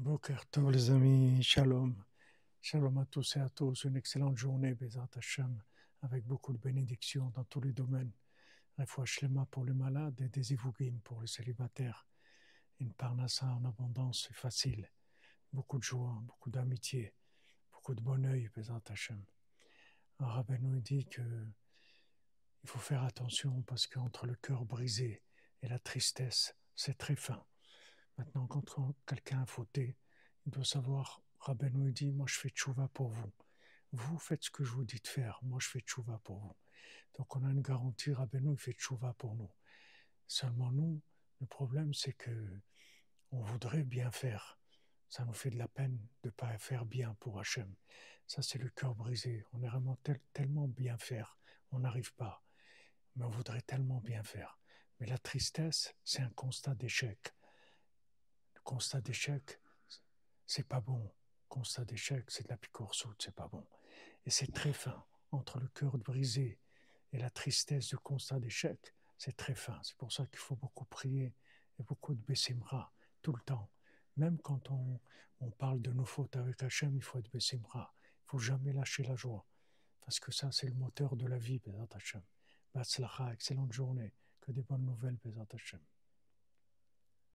Boker Tov les amis, Shalom. Shalom à tous et à tous, une excellente journée, Bezat Hashem, avec beaucoup de bénédictions dans tous les domaines. Refoua Shlema pour les malades et des Ivugim pour les célibataires. Une parnassa en abondance et facile. Beaucoup de joie, beaucoup d'amitié, beaucoup de bon oeil, Bezat Hashem. Un rabbin nous dit que il faut faire attention parce qu'entre le cœur brisé et la tristesse, c'est très fin. Maintenant, quand quelqu'un a fauté, il doit savoir, Rabbeinu dit, moi je fais tchouva pour vous. Vous faites ce que je vous dis de faire, moi je fais tchouva pour vous. Donc on a une garantie, Rabbeinu il fait tchouva pour nous. Seulement nous, le problème c'est que on voudrait bien faire. Ça nous fait de la peine de ne pas faire bien pour Hachem. Ça c'est le cœur brisé. On est vraiment tellement bien faire, on n'arrive pas. Mais on voudrait tellement bien faire. Mais la tristesse, c'est un constat d'échec constat d'échec, c'est pas bon. Constat d'échec, c'est de la picour saute, c'est pas bon. Et c'est très fin. Entre le cœur brisé et la tristesse du constat d'échec, c'est très fin. C'est pour ça qu'il faut beaucoup prier et beaucoup de bessimra tout le temps. Même quand on, on parle de nos fautes avec Hachem, il faut être bessimra. Il faut jamais lâcher la joie. Parce que ça, c'est le moteur de la vie, Bézat Hachem. Batzlacha, excellente journée. Que des bonnes nouvelles, Bézat Hachem.